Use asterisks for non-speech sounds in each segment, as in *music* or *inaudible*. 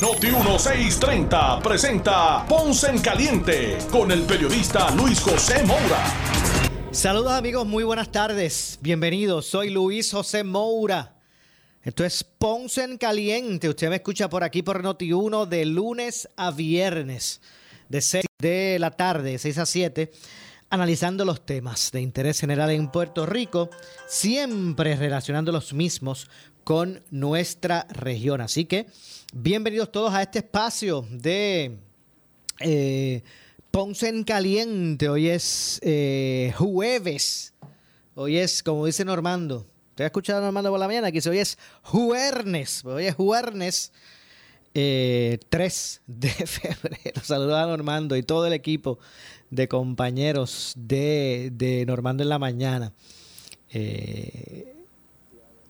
Noti 1630 presenta Ponce en Caliente con el periodista Luis José Moura. Saludos amigos, muy buenas tardes. Bienvenidos, soy Luis José Moura. Esto es Ponce en Caliente. Usted me escucha por aquí por Noti1 de lunes a viernes, de 6 de la tarde, 6 a 7, analizando los temas de interés general en Puerto Rico, siempre relacionando los mismos con nuestra región. Así que bienvenidos todos a este espacio de... Eh, Ponce en Caliente, hoy es eh, jueves. Hoy es, como dice Normando, te he escuchado Normando por la mañana, que hoy es jueves. Hoy es jueves eh, 3 de *laughs* febrero. Saludos a Normando y todo el equipo de compañeros de, Normando en la mañana. Eh,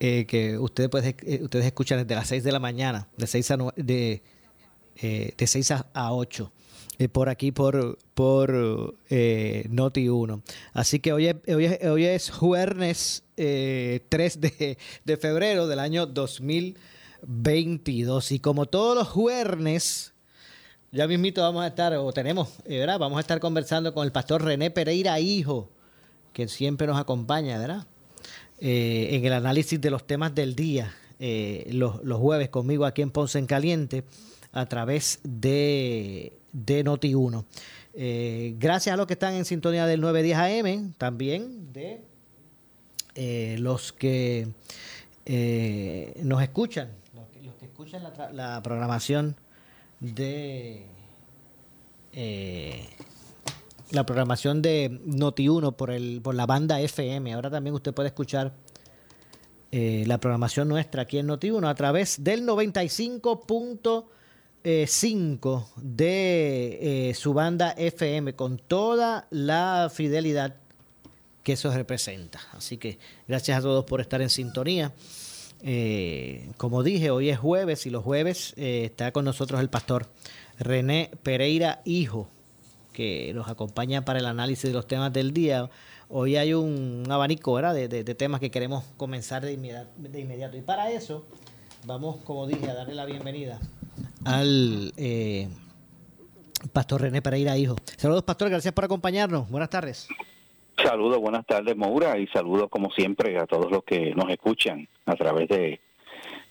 eh, que ustedes, pues, ustedes escuchan desde las 6 de la mañana, de 6 a, de, de 6 a 8. Eh, por aquí por, por eh, Noti 1. Así que hoy es, hoy es, jueves 3 eh, de, de, febrero del año 2022. Y como todos los jueves, ya mismito vamos a estar, o tenemos, ¿verdad? Vamos a estar conversando con el pastor René Pereira Hijo, que siempre nos acompaña, ¿verdad? En el análisis de los temas del día, los, los jueves conmigo aquí en Ponce en Caliente, a través de de Noti1. Eh, gracias a los que están en sintonía del 910 AM, también de eh, los que eh, nos escuchan, los que, escuchan la, programación de la programación de Noti1 por, el, por la banda FM. Ahora también usted puede escuchar la programación nuestra aquí en Noti1 a través del 95. 5 eh, de eh, su banda FM con toda la fidelidad que eso representa. Así que gracias a todos por estar en sintonía. Eh, como dije, hoy es jueves y los jueves está con nosotros el pastor René Pereira Hijo, que nos acompaña para el análisis de los temas del día. Hoy hay un abanico De, de, temas que queremos comenzar de de inmediato. Y para eso vamos, como dije, a darle la bienvenida al eh, Pastor René Pereira, hijo. Saludos, Pastor, gracias por acompañarnos. Buenas tardes. Saludos, buenas tardes, Moura, y saludos, como siempre, a todos los que nos escuchan a través de,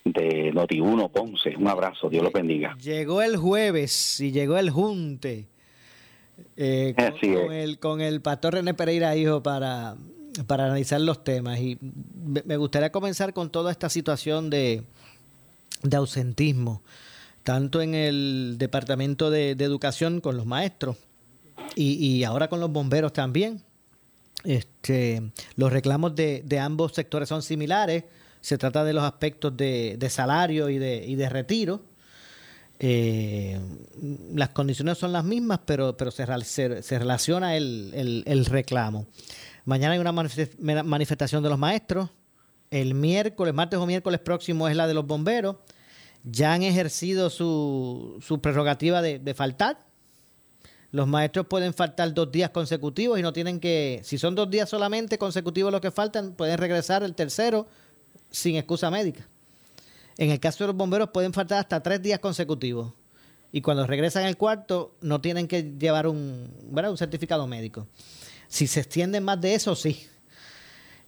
de Noti1 Ponce. Un abrazo, Dios los bendiga. Llegó el jueves y llegó el junte eh, *laughs* con, el, con el Pastor René Pereira, hijo, para, para analizar los temas. Y me gustaría comenzar con toda esta situación de, de ausentismo tanto en el Departamento de, Educación con los maestros y, ahora con los bomberos también. Este, los reclamos de, ambos sectores son similares. Se trata de los aspectos de, salario y de, retiro. Eh, las condiciones son las mismas, pero, pero se, se, relaciona el, el, reclamo. Mañana hay una manifestación de los maestros. El miércoles, martes o miércoles próximo es la de los bomberos ya han ejercido su, su prerrogativa de, faltar. Los maestros pueden faltar dos días consecutivos y no tienen que, si son dos días solamente consecutivos los que faltan, pueden regresar el tercero sin excusa médica. En el caso de los bomberos pueden faltar hasta tres días consecutivos. Y cuando regresan el cuarto no tienen que llevar un, un certificado médico. Si se extienden más de eso, sí.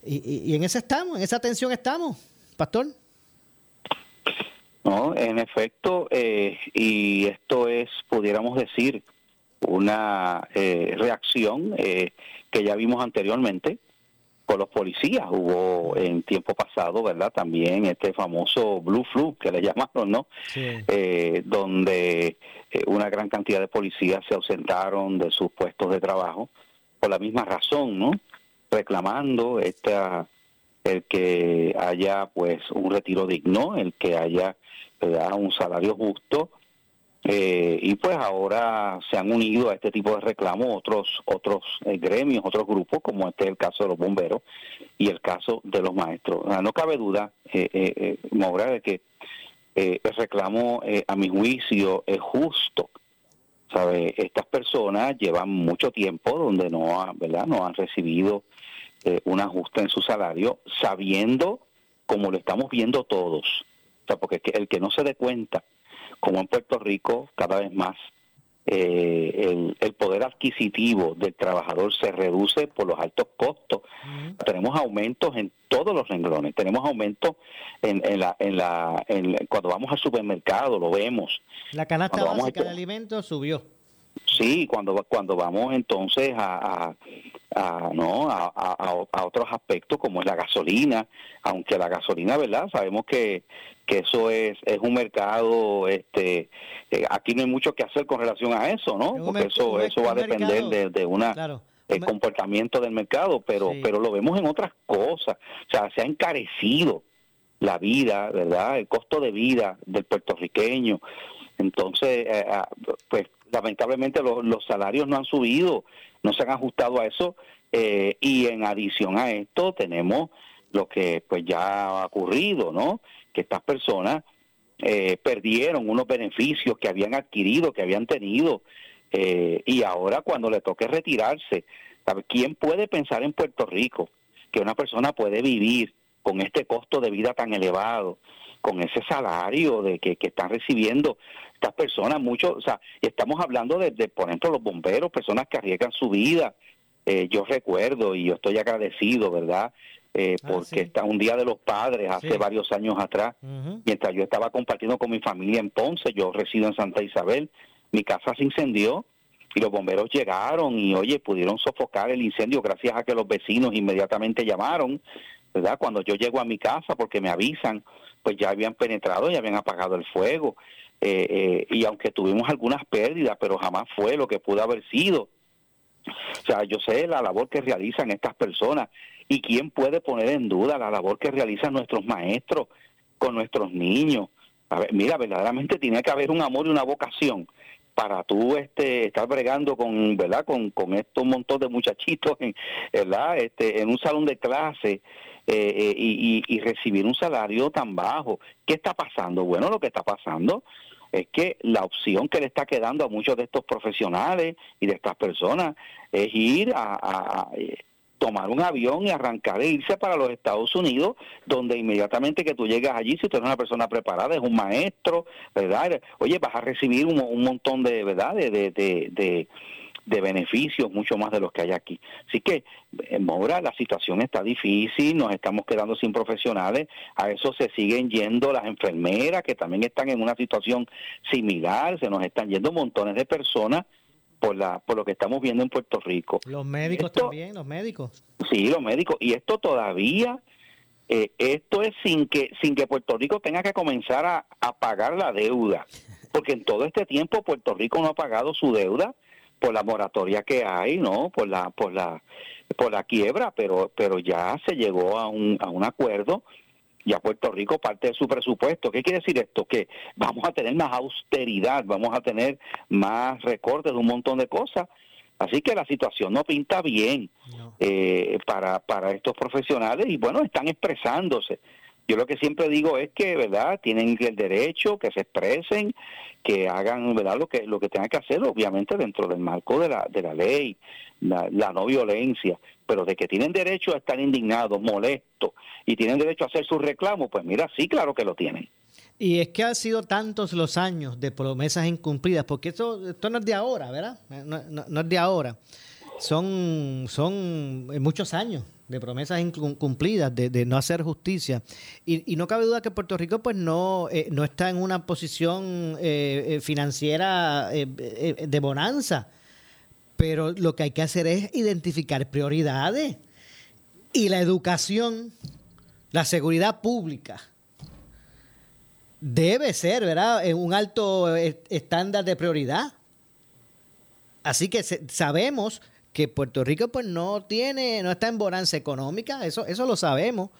Y, y en esa estamos, en esa atención estamos, pastor. No, en efecto, eh, y esto es, pudiéramos decir, una eh, reacción eh, que ya vimos anteriormente con los policías. Hubo en tiempo pasado, ¿verdad? También este famoso Blue Flu, que le *laughs* llamaron, ¿no? donde una gran cantidad de policías se ausentaron de sus puestos de trabajo por la misma razón, ¿no? Reclamando esta el que haya pues un retiro digno, el que haya un salario justo Eh, y pues ahora se han unido a este tipo de reclamos otros otros eh, gremios, otros grupos, como este es el caso de los bomberos y el caso de los maestros. no cabe duda, eh, eh, de que el reclamo, a mi juicio, es justo. ¿Sabe? Estas personas llevan mucho tiempo donde no, ¿verdad? no han recibido un ajuste en su salario, sabiendo, como lo estamos viendo todos, o sea, porque el que no se dé cuenta como en Puerto Rico cada vez más eh, el, poder adquisitivo del trabajador se reduce por los altos costos. Tenemos aumentos en todos los renglones, tenemos aumentos en, la, en la, cuando vamos al supermercado, lo vemos. La canasta básica de alimentos subió. Sí, cuando cuando vamos entonces a, a, no a, a, otros aspectos como es la gasolina, aunque la gasolina, ¿verdad? Sabemos que, que eso es es un mercado este eh, aquí no hay mucho que hacer con relación a eso, ¿no? Porque eso eso va a depender de, de una el comportamiento del mercado, pero pero lo vemos en otras cosas, o sea, se ha encarecido la vida, ¿verdad? El costo de vida del puertorriqueño. Entonces, eh, ah, pues lamentablemente los, salarios no han subido, no se han ajustado a eso eh, y en adición a esto tenemos lo que pues ya ha ocurrido, ¿no? Que estas personas eh, perdieron unos beneficios que habían adquirido, que habían tenido eh, y ahora cuando le toque retirarse, ¿quién puede pensar en Puerto Rico que una persona puede vivir con este costo de vida tan elevado, con ese salario de que, que están recibiendo estas personas, muchos, o sea, estamos hablando de, por ejemplo, los bomberos, personas que arriesgan su vida. Eh, yo recuerdo y yo estoy agradecido, ¿verdad? Eh, ah, porque está un día de los padres hace varios años atrás, mientras yo estaba compartiendo con mi familia en Ponce, yo resido en Santa Isabel, mi casa se incendió y los bomberos llegaron y oye, pudieron sofocar el incendio gracias a que los vecinos inmediatamente llamaron, ¿verdad? Cuando yo llego a mi casa porque me avisan, pues ya habían penetrado y habían apagado el fuego. Eh, eh, y aunque tuvimos algunas pérdidas, pero jamás fue lo que pudo haber sido. O sea, yo sé la labor que realizan estas personas y quién puede poner en duda la labor que realizan nuestros maestros con nuestros niños. A ver, mira, verdaderamente tiene que haber un amor y una vocación para tú este estar bregando con verdad con con estos montón de muchachitos en verdad este en un salón de clase eh, y, y, recibir un salario tan bajo. Qué está pasando bueno lo que está pasando es que la opción que le está quedando a muchos de estos profesionales y de estas personas es ir a, eh, tomar un avión y arrancar e irse para los Estados Unidos, donde inmediatamente que tú llegas allí, si tú eres una persona preparada, es un maestro, ¿verdad? Oye, vas a recibir un, montón de, ¿verdad? de, de de beneficios mucho más de los que hay aquí. Así que, en Mora, la situación está difícil, nos estamos quedando sin profesionales, a eso se siguen yendo las enfermeras que también están en una situación similar, se nos están yendo montones de personas por la por lo que estamos viendo en Puerto Rico. Los médicos también, los médicos. Sí, los médicos y esto todavía eh, esto es sin que sin que Puerto Rico tenga que comenzar a, a pagar la deuda, porque en todo este tiempo Puerto Rico no ha pagado su deuda por la moratoria que hay, ¿no? Por la por la por la quiebra, pero pero ya se llegó a un a un acuerdo ya Puerto Rico parte de su presupuesto. ¿Qué quiere decir esto? Que vamos a tener más austeridad, vamos a tener más recortes de un montón de cosas. Así que la situación no pinta bien eh, para, para estos profesionales y bueno, están expresándose. Yo lo que siempre digo es que, ¿verdad? Tienen el derecho, que se expresen, que hagan verdad lo que lo que tengan que hacer obviamente dentro del marco de la de la ley la, no violencia. Pero de que tienen derecho a estar indignados molestos y tienen derecho a hacer sus reclamos pues mira sí claro que lo tienen. Y es que han sido tantos los años de promesas incumplidas porque esto esto no es de ahora verdad no, es de ahora son son muchos años de promesas incumplidas, de, no hacer justicia. Y, no cabe duda que Puerto Rico pues no, eh, no está en una posición eh, eh, financiera de bonanza, pero lo que hay que hacer es identificar prioridades. Y la educación, la seguridad pública, debe ser, ¿verdad?, en un alto estándar de prioridad. Así que sabemos que Puerto Rico pues no tiene, no está en bonanza económica, eso, eso lo sabemos.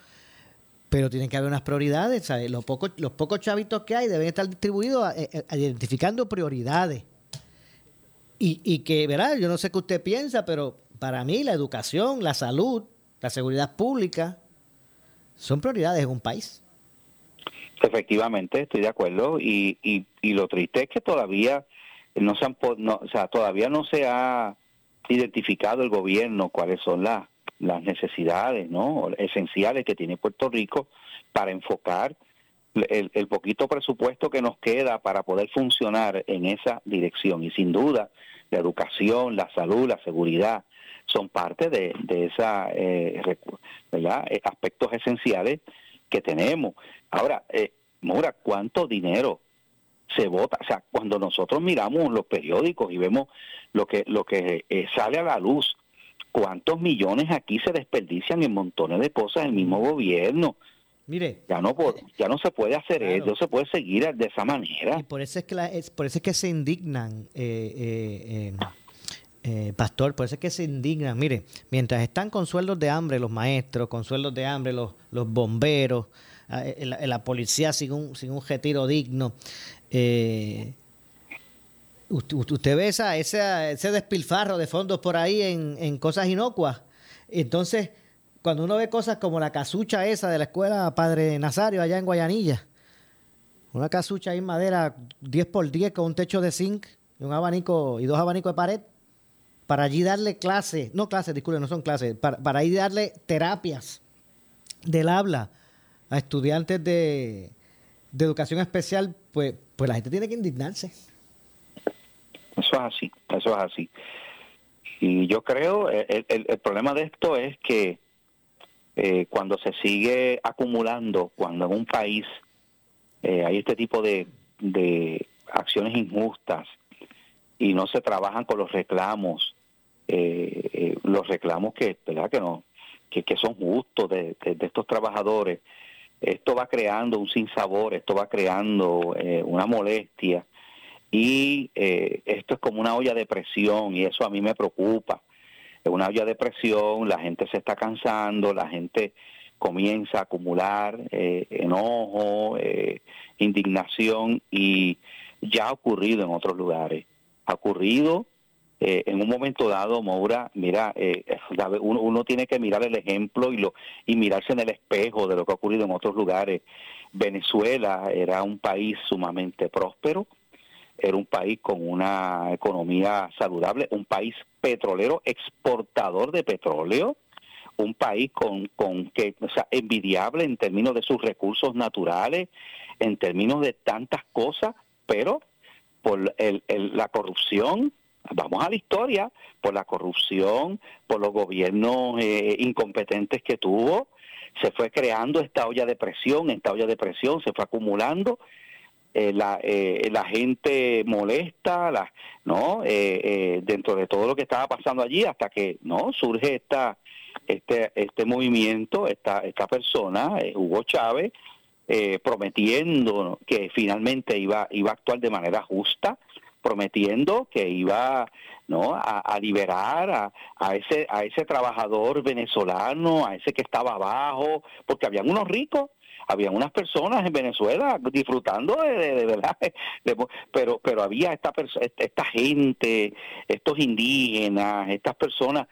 pero tienen que haber unas prioridades. Los, pocos, los pocos chavitos que hay deben estar distribuidos eh, eh, identificando prioridades. Y, y que, ¿verdad? Yo no sé qué usted piensa, pero para mí la educación, la salud, la seguridad pública son prioridades en un país. Efectivamente, estoy de acuerdo. Y, y, y lo triste es que todavía no se han, no, o sea, todavía no se ha identificado el gobierno cuáles son las las necesidades no esenciales que tiene Puerto Rico para enfocar el, poquito presupuesto que nos queda para poder funcionar en esa dirección. Y sin duda la educación la salud la seguridad son parte de, de esa eh. Eh, aspectos esenciales que tenemos. Ahora eh, Mora cuánto dinero se vota o sea cuando nosotros miramos los periódicos y vemos lo que lo que eh, sale a la luz cuántos millones aquí se desperdician en montones de cosas el mismo gobierno. Mire, ya no ya no se puede hacer eso, no se puede seguir de esa manera. Y por eso es que es, por eso es que se indignan eh, eh, eh, pastor, por eso es que se indignan. Mire, mientras están con sueldos de hambre los maestros, con sueldos de hambre los, los bomberos, la, la, policía sin un, sin un retiro digno, eh, usted, ve esa, ese despilfarro de fondos por ahí en, cosas inocuas. Entonces, cuando uno ve cosas como la casucha esa de la escuela Padre Nazario allá en Guayanilla, una casucha ahí en madera 10 por 10 con un techo de zinc y un abanico y dos abanicos de pared, para allí darle clases, no clases, disculpe, no son clases, para, para ahí darle terapias del habla a estudiantes de, de educación especial, pues, pues la gente tiene que indignarse. Eso es así, eso es así. Y yo creo, el, el, problema de esto es que eh, cuando se sigue acumulando, cuando en un país eh, hay este tipo de, de acciones injustas y no se trabajan con los reclamos, eh, los reclamos que, ¿verdad? que no, que, que son justos de, de, estos trabajadores, esto va creando un sinsabor, esto va creando una molestia y eh, esto es como una olla de presión y eso a mí me preocupa. Es una olla de presión, la gente se está cansando, la gente comienza a acumular eh, enojo, eh, indignación y ya ha ocurrido en otros lugares. Ha ocurrido en un momento dado, Moura, mira, uno, uno, tiene que mirar el ejemplo y, lo, y mirarse en el espejo de lo que ha ocurrido en otros lugares. Venezuela era un país sumamente próspero, era un país con una economía saludable, un país petrolero, exportador de petróleo, un país con, con que, o sea, envidiable en términos de sus recursos naturales, en términos de tantas cosas, pero por el, la corrupción, vamos a la historia, por la corrupción, por los gobiernos eh, incompetentes que tuvo, se fue creando esta olla de presión, esta olla de presión se fue acumulando. Eh, la, eh, la gente molesta, la, ¿no? Dentro de todo lo que estaba pasando allí, hasta que no surge esta, este, este movimiento, esta, esta persona, Hugo Chávez, prometiendo que finalmente iba, iba a actuar de manera justa, prometiendo que iba no a, a liberar a, a, ese a ese trabajador venezolano a ese que estaba abajo porque habían unos ricos había unas personas en Venezuela disfrutando de, verdad, *laughs* pero pero había esta esta gente, estos indígenas, estas personas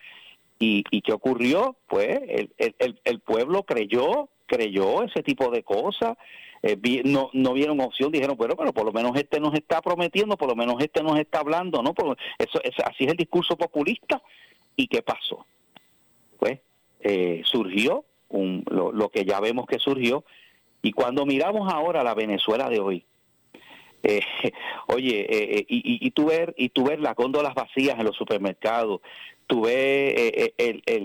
y, y qué ocurrió, pues el, el, el pueblo creyó creyó ese tipo de cosas. Eh, no, no vieron opción, dijeron, pero bueno, por lo menos este nos está prometiendo, por lo menos este nos está hablando, ¿no? Por, eso, es, así es el discurso populista. ¿Y qué pasó? Pues eh, surgió un, lo, lo, que ya vemos que surgió, y cuando miramos ahora la Venezuela de hoy, eh, *laughs* oye, eh, eh, y, y, tú ver y tú ver las góndolas vacías en los supermercados, tú ves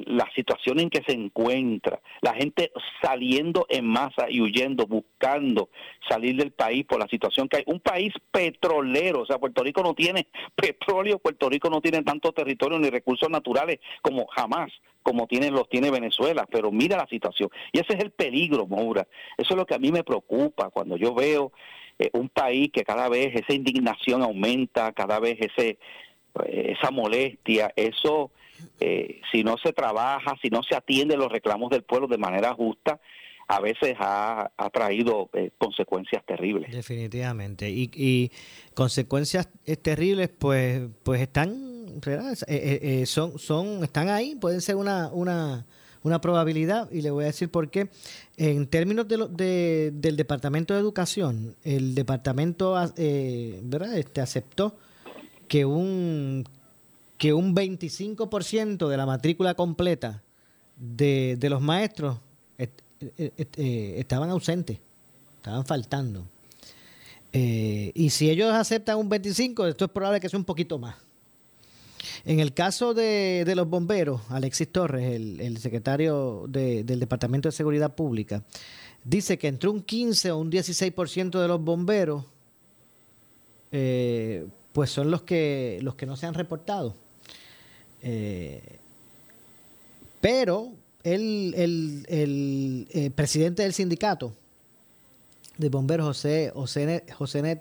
la situación en que se encuentra, la gente saliendo en masa y huyendo, buscando salir del país por la situación que hay. Un país petrolero, o sea, Puerto Rico no tiene *laughs* petróleo, Puerto Rico no tiene tanto territorio ni recursos naturales como jamás como tiene, los tiene Venezuela, pero mira la situación. Y ese es el peligro, Moura. Eso es lo que a mí me preocupa cuando yo veo eh, un país que cada vez esa indignación aumenta, cada vez ese eh, esa molestia, eso eh, si no se trabaja, si no se atiende los reclamos del pueblo de manera justa, a veces ha, traído eh, consecuencias terribles. Definitivamente. Y, consecuencias eh, terribles, pues, pues están, eh, son, son, están ahí, pueden ser una, una, una probabilidad. Y le voy a decir por qué. En términos de, del Departamento de Educación, el departamento, ¿verdad? Este aceptó que un que un 25% de la matrícula completa de, de los maestros eh, eh, estaban ausentes, estaban faltando. Eh, y si ellos aceptan un 25, esto es probable que sea un poquito más. En el caso de, los bomberos, Alexis Torres, el, secretario del Departamento de Seguridad Pública, dice que entre un 15 o un 16% de los bomberos, pues son los que, los que no se han reportado. pero el, el, el, eh, presidente del sindicato de bomberos, José, José, José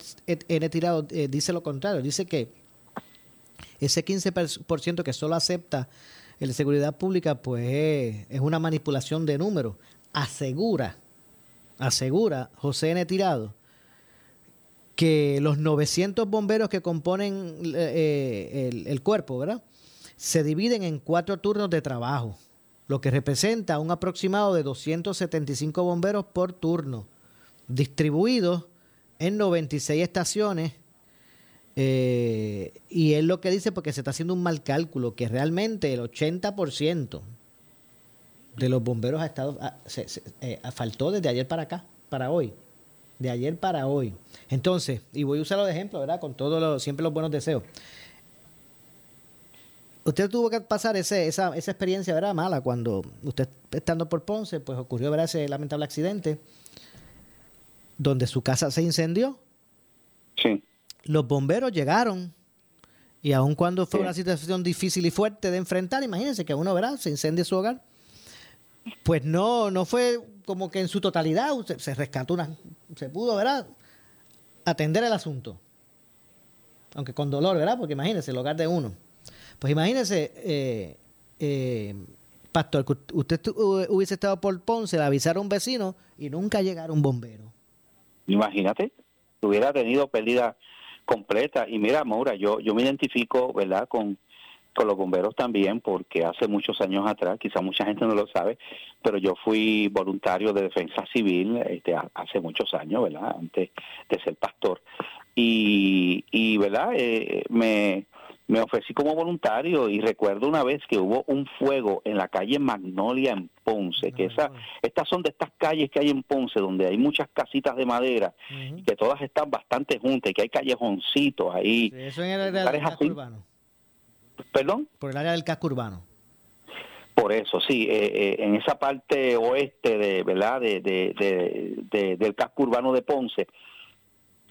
N. Tirado, eh, dice lo contrario. Dice que ese 15% que solo acepta el seguridad pública, pues es una manipulación de números. Asegura, asegura José N. Tirado que los 900 bomberos que componen eh, el, el cuerpo, ¿verdad? Se dividen en cuatro turnos de trabajo lo que representa un aproximado de 275 bomberos por turno, distribuidos en 96 estaciones. Eh, y es lo que dice porque se está haciendo un mal cálculo, que realmente el 80% de los bomberos ha estado, se, eh, faltó desde ayer para acá, para hoy. De ayer para hoy. Entonces, y voy a usarlo de ejemplo, ¿verdad? Con todos siempre los buenos deseos usted tuvo que pasar ese, esa, esa experiencia, ¿verdad? Mala, cuando usted estando por Ponce, pues ocurrió, ¿verdad? Ese lamentable accidente donde su casa se incendió. Sí. Los bomberos llegaron y aun cuando fue una situación difícil y fuerte de enfrentar, imagínense que uno, ¿verdad? Se incendia su hogar. Pues no, no fue como que en su totalidad se rescató una, se pudo, ¿verdad? Atender el asunto. Aunque con dolor, ¿verdad? Porque imagínense el hogar de uno. Pues imagínese, eh, eh, Pastor, que usted hubiese estado por Ponce, le avisar a un vecino y nunca llegara un bombero. Imagínate, hubiera tenido pérdida completa. Y mira, Maura, yo, yo me identifico, ¿verdad?, con, con los bomberos también, porque hace muchos años atrás, quizá mucha gente no lo sabe, pero yo fui voluntario de defensa civil este, hace muchos años, ¿verdad?, antes de ser pastor. Y, y ¿verdad?, eh, me me ofrecí como voluntario y recuerdo una vez que hubo un fuego en la calle Magnolia en Ponce, que esa, estas son de estas calles que hay en Ponce, donde hay muchas casitas de madera, y que todas están bastante juntas, y que hay callejoncitos ahí. eso en el área del casco urbano. ¿Perdón? Por el área del casco urbano. Por eso, sí, eh, eh, en esa parte oeste de, ¿verdad? De, de, del casco urbano de Ponce,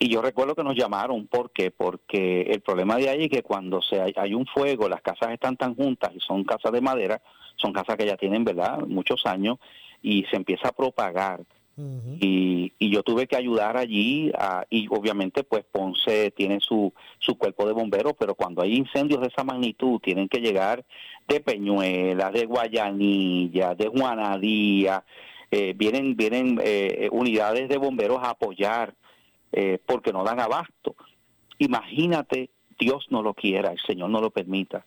y yo recuerdo que nos llamaron, ¿por qué? Porque el problema de ahí es que cuando se hay, un fuego, las casas están tan juntas y son casas de madera, son casas que ya tienen, ¿verdad?, muchos años y se empieza a propagar. Y, y, yo tuve que ayudar allí y obviamente pues Ponce tiene su, su cuerpo de bomberos, pero cuando hay incendios de esa magnitud tienen que llegar de Peñuelas, de Guayanilla, de Juanadía, eh, vienen, vienen eh, unidades de bomberos a apoyar eh, porque no dan abasto. Imagínate, Dios no lo quiera, el Señor no lo permita.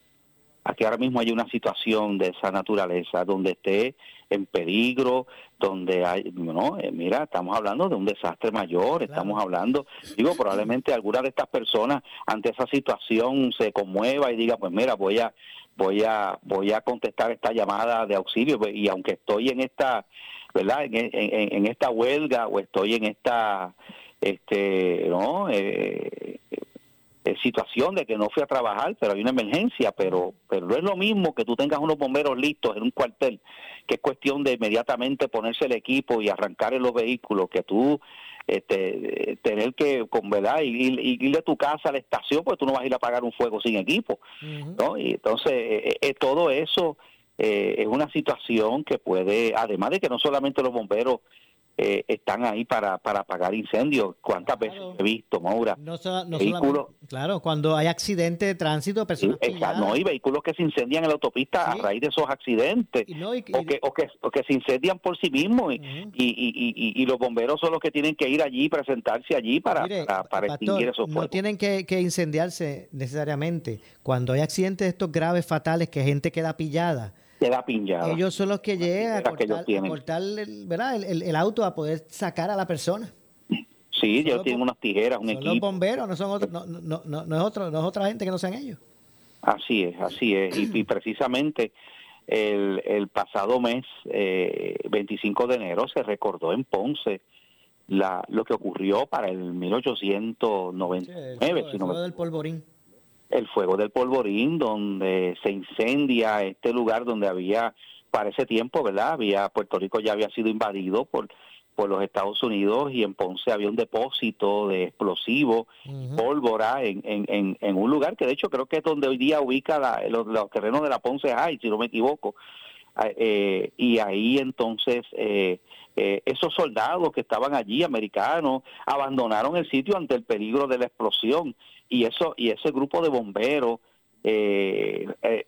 Aquí ahora mismo hay una situación de esa naturaleza donde esté en peligro, donde hay, no, eh, mira, estamos hablando de un desastre mayor, estamos hablando, digo, probablemente alguna de estas personas ante esa situación se conmueva y diga, pues mira, voy a, voy a, voy a contestar esta llamada de auxilio y aunque estoy en esta, ¿verdad? en esta huelga o estoy en esta este no eh, eh, situación de que no fui a trabajar pero hay una emergencia pero pero no es lo mismo que tú tengas unos bomberos listos en un cuartel que es cuestión de inmediatamente ponerse el equipo y arrancar en los vehículos que tú este, tener que con verdad ir, ir, de tu casa a la estación pues tú no vas a ir a apagar un fuego sin equipo no y entonces eh, todo eso es una situación que puede además de que no solamente los bomberos eh, están ahí para, para apagar incendios. ¿Cuántas veces he visto, Maura? No, vehículos, claro, cuando hay accidentes de tránsito, personas No, y vehículos que se incendian en la autopista a raíz de esos accidentes. o, que, o, que, o, que, se incendian por sí mismos. y, y, y, los bomberos son los que tienen que ir allí, presentarse allí para, para, extinguir esos fuegos. No tienen que, que incendiarse necesariamente. Cuando hay accidentes estos graves, fatales, que gente queda pillada queda pinchada. Ellos son los que llegan a cortar, el, ¿verdad? El, auto a poder sacar a la persona. Sí, ellos tienen unas tijeras, un son Los bomberos, no, son no, no, no, no, es otro, no es otra gente que no sean ellos. Así es, así es. Y, precisamente el, el, pasado mes, eh, 25 de enero, se recordó en Ponce la, lo que ocurrió para el 1899. Sí, el del polvorín el fuego del polvorín, donde se incendia este lugar donde había, para ese tiempo, ¿verdad? Había, Puerto Rico ya había sido invadido por, por los Estados Unidos y en Ponce había un depósito de explosivos, pólvora, en, en, en, un lugar que de hecho creo que es donde hoy día ubica los, terrenos de la Ponce High, si no me equivoco. Ah, eh, y ahí entonces eh, eh, esos soldados que estaban allí, americanos, abandonaron el sitio ante el peligro de la explosión y eso y ese grupo de bomberos eh, eh,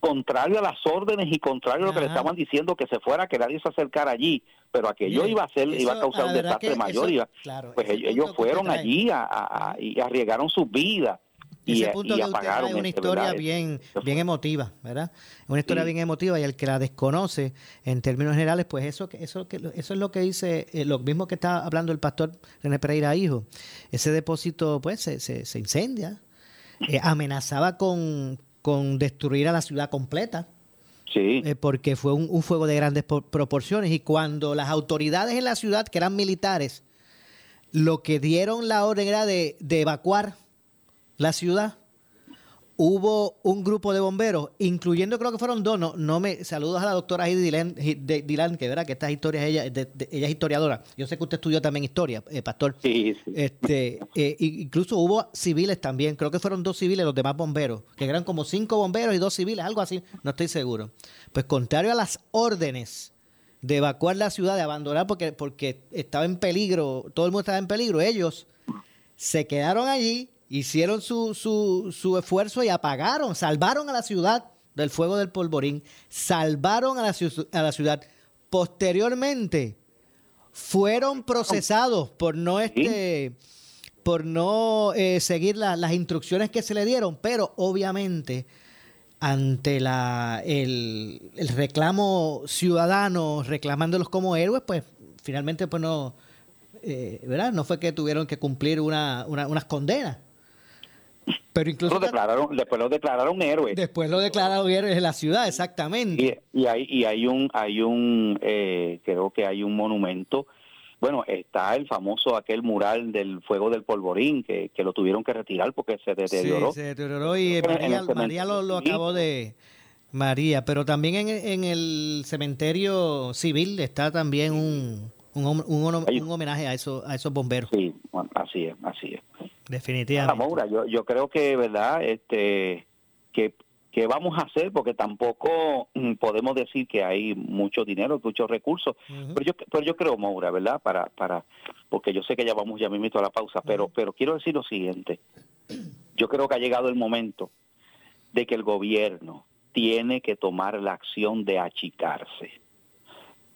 contrario a las órdenes y contrario a lo que le estaban diciendo que se fuera que nadie se acercara allí pero aquello iba a ser iba a causar un desastre mayor pues ellos fueron allí a, y arriesgaron sus vidas y, ese punto apagaron una historia bien bien emotiva, ¿verdad? Una historia bien emotiva y el que la desconoce en términos generales, pues eso eso eso es lo que dice eh, lo mismo que está hablando el pastor René Pereira hijo. Ese depósito pues se, se, incendia, eh, amenazaba con, con destruir a la ciudad completa. Sí. Eh, porque fue un, fuego de grandes proporciones y cuando las autoridades en la ciudad, que eran militares, lo que dieron la orden era de evacuar la ciudad, hubo un grupo de bomberos, incluyendo creo que fueron dos, no, no me saludos a la doctora Heidi Dilan, que verá que estas historias ella, ella es historiadora. Yo sé que usted estudió también historia, eh, pastor. Sí, Este, eh, incluso hubo civiles también, creo que fueron dos civiles, los demás bomberos, que eran como cinco bomberos y dos civiles, algo así, no estoy seguro. Pues contrario a las órdenes de evacuar la ciudad, de abandonar porque, porque estaba en peligro, todo el mundo estaba en peligro, ellos se quedaron allí hicieron su, su, su esfuerzo y apagaron, salvaron a la ciudad del fuego del polvorín, salvaron a la, a la ciudad. Posteriormente, fueron procesados por no este por no eh, seguir las instrucciones que se le dieron, pero obviamente ante la, el, el, reclamo ciudadano reclamándolos como héroes, pues finalmente pues no, eh, ¿verdad? No fue que tuvieron que cumplir una, una, unas condenas. Pero incluso lo declararon, después lo declararon héroe. Después lo declararon héroes en la ciudad, exactamente. Y, hay, y hay un, hay un eh, creo que hay un monumento. Bueno, está el famoso aquel mural del fuego del polvorín que, que lo tuvieron que retirar porque se deterioró. Sí, se deterioró y María, lo, acabó de María, pero también en, en el cementerio civil está también un, un, un, homenaje a, eso, a esos bomberos. Sí, así es, así es. Definitivamente. yo, yo creo que, ¿verdad? Este, que, que vamos a hacer, porque tampoco mm, podemos decir que hay mucho dinero, muchos recursos, pero, yo, pero yo creo, Moura, ¿verdad? Para, para, porque yo sé que ya vamos ya mismo a la pausa, pero, pero quiero decir lo siguiente. Yo creo que ha llegado el momento de que el gobierno tiene que tomar la acción de achicarse.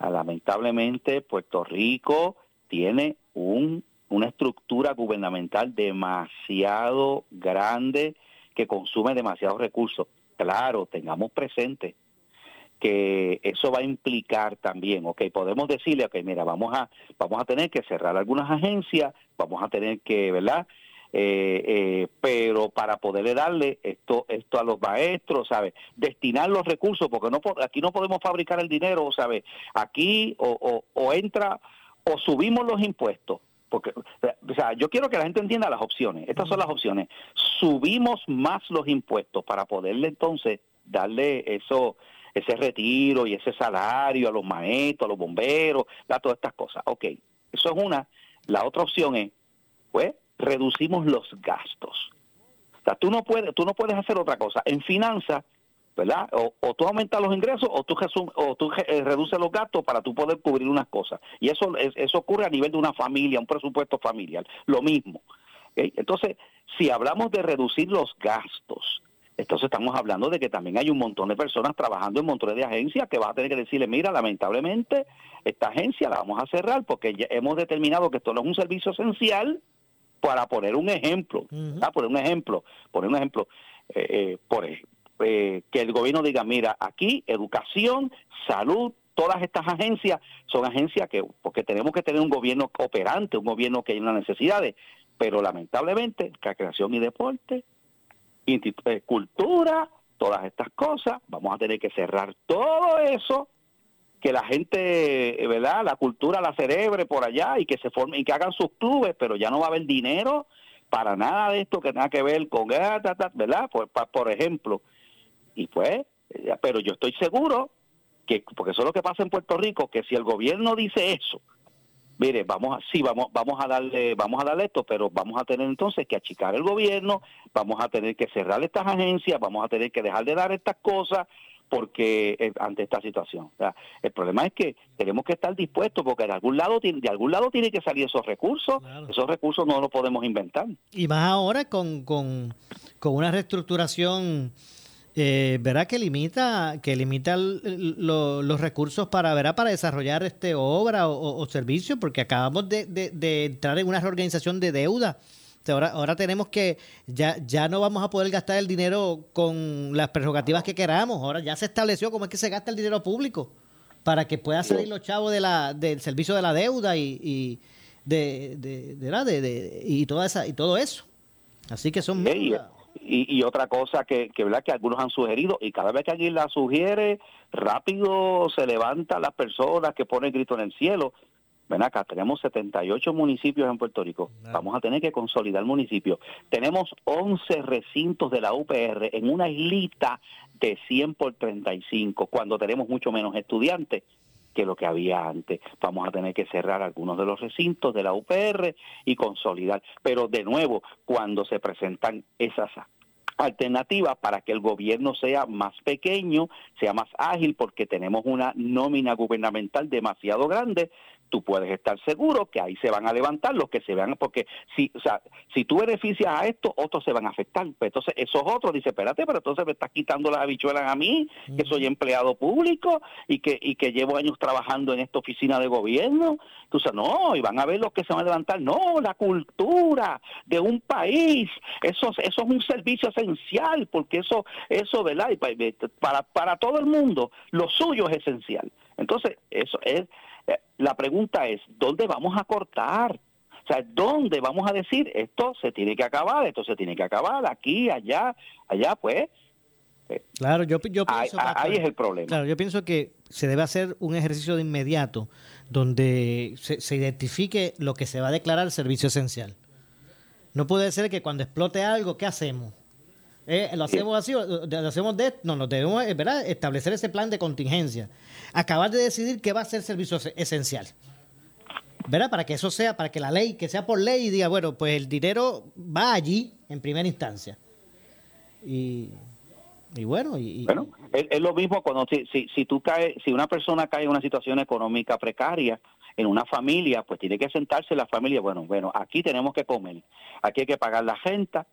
Ah, lamentablemente, Puerto Rico tiene un una estructura gubernamental demasiado grande que consume demasiados recursos. Claro, tengamos presente que eso va a implicar también, ok, podemos decirle, ok, mira, vamos a, vamos a tener que cerrar algunas agencias, vamos a tener que, ¿verdad? Eh, eh, pero para poderle darle esto esto a los maestros, ¿sabes? Destinar los recursos, porque no aquí no podemos fabricar el dinero, ¿sabes? Aquí o, o, o entra o subimos los impuestos porque, o sea, yo quiero que la gente entienda las opciones. Estas son las opciones. Subimos más los impuestos para poderle entonces darle eso, ese retiro y ese salario a los maestros, a los bomberos, a todas estas cosas. Ok, eso es una. La otra opción es, pues, reducimos los gastos. O sea, tú no puedes, tú no puedes hacer otra cosa. En finanzas, ¿verdad? O, tú aumentas los ingresos o tú, o tú eh, reduces los gastos para tú poder cubrir unas cosas. Y eso, eso ocurre a nivel de una familia, un presupuesto familiar. Lo mismo. Entonces, si hablamos de reducir los gastos, entonces estamos hablando de que también hay un montón de personas trabajando en montones de agencias que va a tener que decirle, mira, lamentablemente esta agencia la vamos a cerrar porque ya hemos determinado que esto no es un servicio esencial para poner un ejemplo, poner un ejemplo, poner un ejemplo, eh, eh, por eh, que el gobierno diga, mira, aquí educación, salud, todas estas agencias son agencias que, porque tenemos que tener un gobierno operante, un gobierno que hay unas necesidades, pero lamentablemente, creación y deporte, cultura, todas estas cosas, vamos a tener que cerrar todo eso, que la gente, eh, ¿verdad? La cultura la cerebre por allá y que se formen y que hagan sus clubes, pero ya no va a haber dinero para nada de esto que tenga que ver con, ah, ¿verdad? Por, por ejemplo. Y pues, eh, pero yo estoy seguro que, porque eso es lo que pasa en Puerto Rico, que si el gobierno dice eso, mire, vamos a, sí, vamos, vamos a darle, vamos a darle esto, pero vamos a tener entonces que achicar el gobierno, vamos a tener que cerrar estas agencias, vamos a tener que dejar de dar estas cosas, porque eh, ante esta situación. el problema es que tenemos que estar dispuestos porque de algún lado de algún lado tiene que salir esos recursos. Esos recursos no los podemos inventar. Y más ahora con, con, con una reestructuración eh, verá que limita que limita los recursos para verá para desarrollar este obra o, o, servicio porque acabamos de, entrar en una reorganización de deuda ahora ahora tenemos que ya ya no vamos a poder gastar el dinero con las prerrogativas que queramos ahora ya se estableció cómo es que se gasta el dinero público para que pueda salir los chavos de la del servicio de la deuda y, y de, de, de, y toda esa y todo eso así que son y, otra cosa que, que, ¿verdad? que algunos han sugerido, y cada vez que alguien la sugiere, rápido se levantan las personas que ponen grito en el cielo. Ven acá, tenemos 78 municipios en Puerto Rico. Vamos a tener que consolidar municipios. Tenemos 11 recintos de la UPR en una islita de 100 por 35, cuando tenemos mucho menos estudiantes que lo que había antes. Vamos a tener que cerrar algunos de los recintos de la UPR y consolidar. Pero de nuevo, cuando se presentan esas alternativas para que el gobierno sea más pequeño, sea más ágil, porque tenemos una nómina gubernamental demasiado grande, tú puedes estar seguro que ahí se van a levantar los que se vean, porque si, o sea, si tú beneficias a esto, otros se van a afectar. Pues entonces, esos otros dicen, espérate, pero entonces me estás quitando las habichuelas a mí, que soy empleado público y que, y que llevo años trabajando en esta oficina de gobierno. Entonces, no, y van a ver los que se van a levantar. No, la cultura de un país, eso, eso es un servicio esencial, porque eso, eso, ¿verdad? Para, para todo el mundo, lo suyo es esencial. Entonces, eso es la pregunta es, ¿dónde vamos a cortar? O sea, ¿dónde vamos a decir esto se tiene que acabar, esto se tiene que acabar, aquí, allá, allá, pues? Eh, claro, yo, yo pienso... Ahí, es el problema. Claro, yo pienso que se debe hacer un ejercicio de inmediato donde se, se identifique lo que se va a declarar servicio esencial. No puede ser que cuando explote algo, ¿qué hacemos? Eh, lo hacemos así, lo hacemos de no, nos debemos eh, ¿verdad? establecer ese plan de contingencia. Acabar de decidir qué va a ser servicio esencial. ¿Verdad? Para que eso sea, para que la ley, que sea por ley, diga, bueno, pues el dinero va allí en primera instancia. Y, y bueno, y, bueno, es, lo mismo cuando si, si, si tú caes, si una persona cae en una situación económica precaria, en una familia, pues tiene que sentarse la familia, bueno, bueno, aquí tenemos que comer, aquí hay que pagar la renta,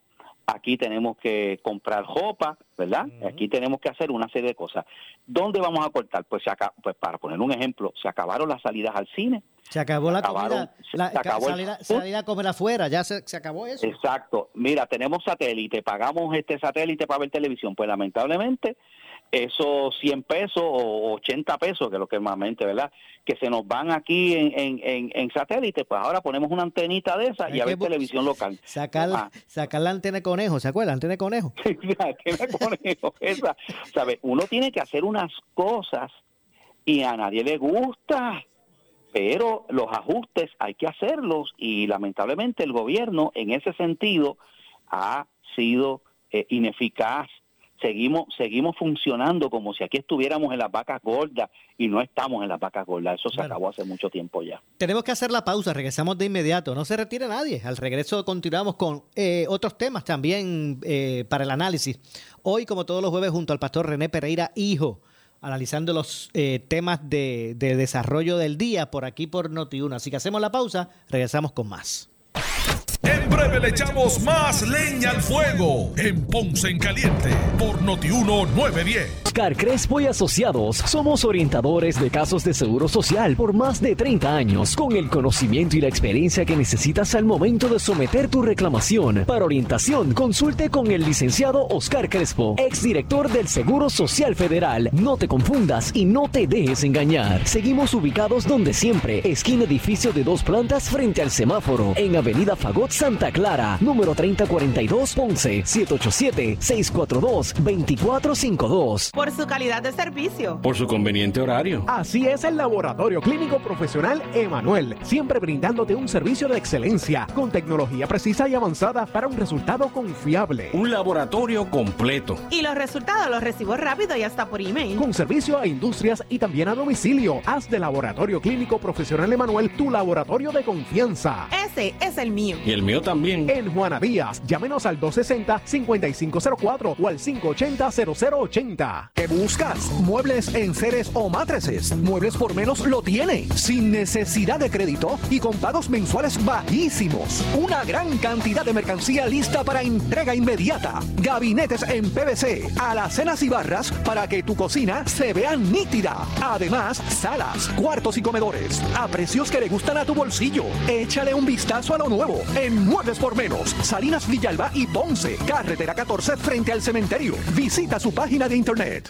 aquí tenemos que comprar ropa, ¿verdad? Aquí tenemos que hacer una serie de cosas. ¿Dónde vamos a cortar? Pues, se pues para poner un ejemplo, se acabaron las salidas al cine. Se acabó la comida, la, salir, a comer afuera, ya se, se, acabó eso. Exacto. Mira, tenemos satélite, pagamos este satélite para ver televisión. Pues lamentablemente esos 100 pesos o 80 pesos, que es lo que normalmente, ¿verdad? Que se nos van aquí en, en, en, satélite, pues ahora ponemos una antenita de esa y a ver televisión local. Sacar, ah. sacar la antena de conejo, ¿se acuerda? Antena de conejo. La antena de conejo, *laughs* *laughs* esa. ¿Sabe? Uno tiene que hacer unas cosas y a nadie le gusta, pero los ajustes hay que hacerlos y lamentablemente el gobierno en ese sentido ha sido eh, ineficaz seguimos, seguimos funcionando como si aquí estuviéramos en las vacas gordas y no estamos en las vacas gordas. Eso se acabó hace mucho tiempo ya. Tenemos que hacer la pausa, regresamos de inmediato. No se retire nadie. Al regreso continuamos con eh, otros temas también eh, para el análisis. Hoy, como todos los jueves, junto al pastor René Pereira, hijo, analizando los eh, temas de, de desarrollo del día por aquí por Noti1. Así que hacemos la pausa, regresamos con más. Breve le echamos más leña al fuego en Ponce en Caliente por Notiuno 910. Oscar Crespo y Asociados somos orientadores de casos de seguro social por más de 30 años, con el conocimiento y la experiencia que necesitas al momento de someter tu reclamación. Para orientación, consulte con el licenciado Oscar Crespo, exdirector del Seguro Social Federal. No te confundas y no te dejes engañar. Seguimos ubicados donde siempre, esquina edificio de dos plantas frente al semáforo, en Avenida Fagot Santa Clara, número 3042 Ponce, 787-642-2452. Por su calidad de servicio. Por su conveniente horario. Así es el Laboratorio Clínico Profesional Emanuel, siempre brindándote un servicio de excelencia, con tecnología precisa y avanzada para un resultado confiable. Un laboratorio completo. Y los resultados los recibo rápido y hasta por email. Con servicio a industrias y también a domicilio. Haz de Laboratorio Clínico Profesional Emanuel tu laboratorio de confianza. Ese es el mío. Y el mío también. En Juana Díaz, llámenos al 260-5504 o al 580-0080. ¿Qué buscas? ¿Muebles en seres o matrices? Muebles por menos lo tiene, sin necesidad de crédito y con pagos mensuales bajísimos. Una gran cantidad de mercancía lista para entrega inmediata. Gabinetes en PVC, alacenas y barras para que tu cocina se vea nítida. Además, salas, cuartos y comedores a precios que le gustan a tu bolsillo. Échale un vistazo a lo nuevo en Por Menos, Salinas Villalba y Ponce, carretera 14 frente al cementerio. Visita su página de internet.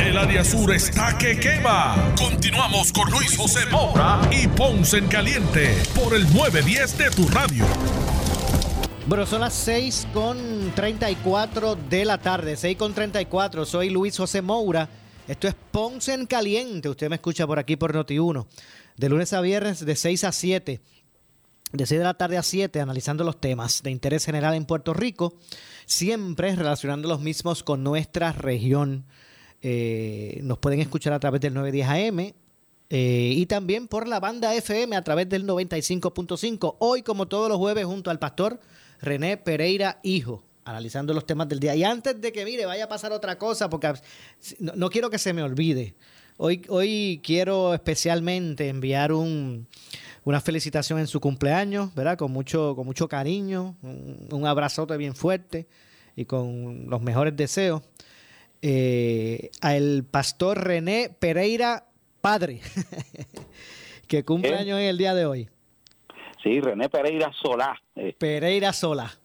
El área sur está que quema. Continuamos con Luis José Moura y Ponce en Caliente por el 910 de tu radio. Bueno, son las 6 con 34 de la tarde, 6 con 34. Soy Luis José Moura. Esto es Ponce en Caliente. Usted me escucha por aquí por Noti1. De lunes a viernes de 6 a 7. De 6 de la tarde a 7, analizando los temas de interés general en Puerto Rico. Siempre relacionando los mismos con nuestra región. Eh, nos pueden escuchar a través del 910 AM eh, y también por la banda FM a través del 95.5. Hoy, como todos los jueves, junto al pastor René Pereira Hijo, analizando los temas del día. Y antes de que, mire, vaya a pasar otra cosa, porque no, quiero que se me olvide. Hoy, hoy quiero especialmente enviar un, una felicitación en su cumpleaños, ¿verdad? Con mucho, con mucho cariño, un, un abrazote bien fuerte y con los mejores deseos eh, al pastor René Pereira Padre, *laughs* que cumple años en el día de hoy. Sí, René Pereira Solá. Eh. Pereira Solá.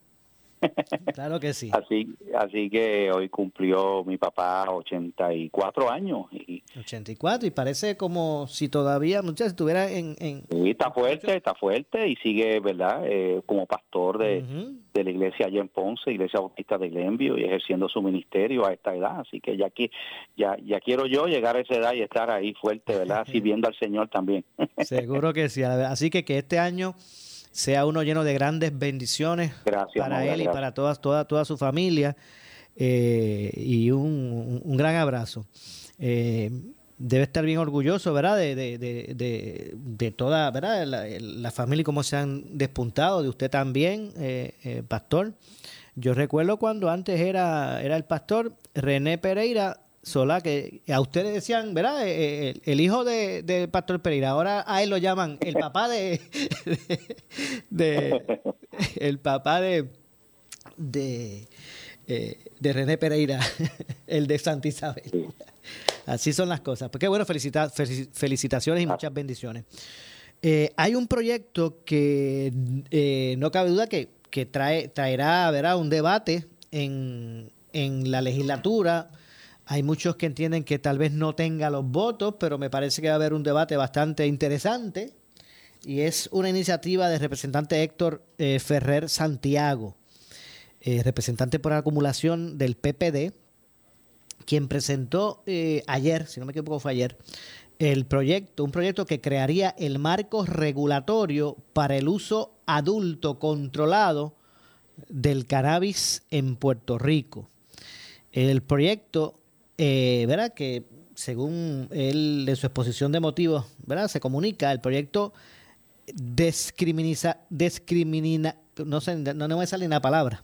Claro que sí. Así, así que hoy cumplió mi papá 84 años. Y, 84 y parece como si todavía, muchas estuviera en, en... Sí, está fuerte, está fuerte y sigue, ¿verdad? Eh, como pastor de, de, la iglesia allá en Ponce, Iglesia Bautista de Glenview y ejerciendo su ministerio a esta edad. Así que ya, aquí, ya, ya quiero yo llegar a esa edad y estar ahí fuerte, ¿verdad? *laughs* Sirviendo al Señor también. Seguro que sí. Así que que este año sea uno lleno de grandes bendiciones para él y para toda, toda, toda su familia. Eh, y un, gran abrazo. Eh, debe estar bien orgulloso, ¿verdad? De, de, de, de toda, ¿verdad? La, familia y cómo se han despuntado, de usted también, eh, pastor. Yo recuerdo cuando antes era, era el pastor René Pereira, Solá, que a ustedes decían, ¿verdad? Eh, eh, el, hijo de, Pastor Pereira, ahora a él lo llaman el papá de, *laughs* de, *laughs* el papá de de, eh, de René Pereira, *laughs* el de Santa Isabel. Así son las cosas. Pues qué bueno, felicitaciones y muchas bendiciones. hay un proyecto que no cabe duda que, que trae, traerá ¿verdad? un debate en, en la legislatura hay muchos que entienden que tal vez no tenga los votos, pero me parece que va a haber un debate bastante interesante. Y es una iniciativa del representante Héctor eh, Ferrer Santiago, eh, representante por acumulación del PPD, quien presentó eh, ayer, si no me equivoco fue ayer, el proyecto, un proyecto que crearía el marco regulatorio para el uso adulto controlado del cannabis en Puerto Rico. El proyecto eh, ¿verdad? Que según él, en su exposición de motivos, ¿verdad? Se comunica, el proyecto descriminaliza, descrimina, no sé, no, me sale la palabra,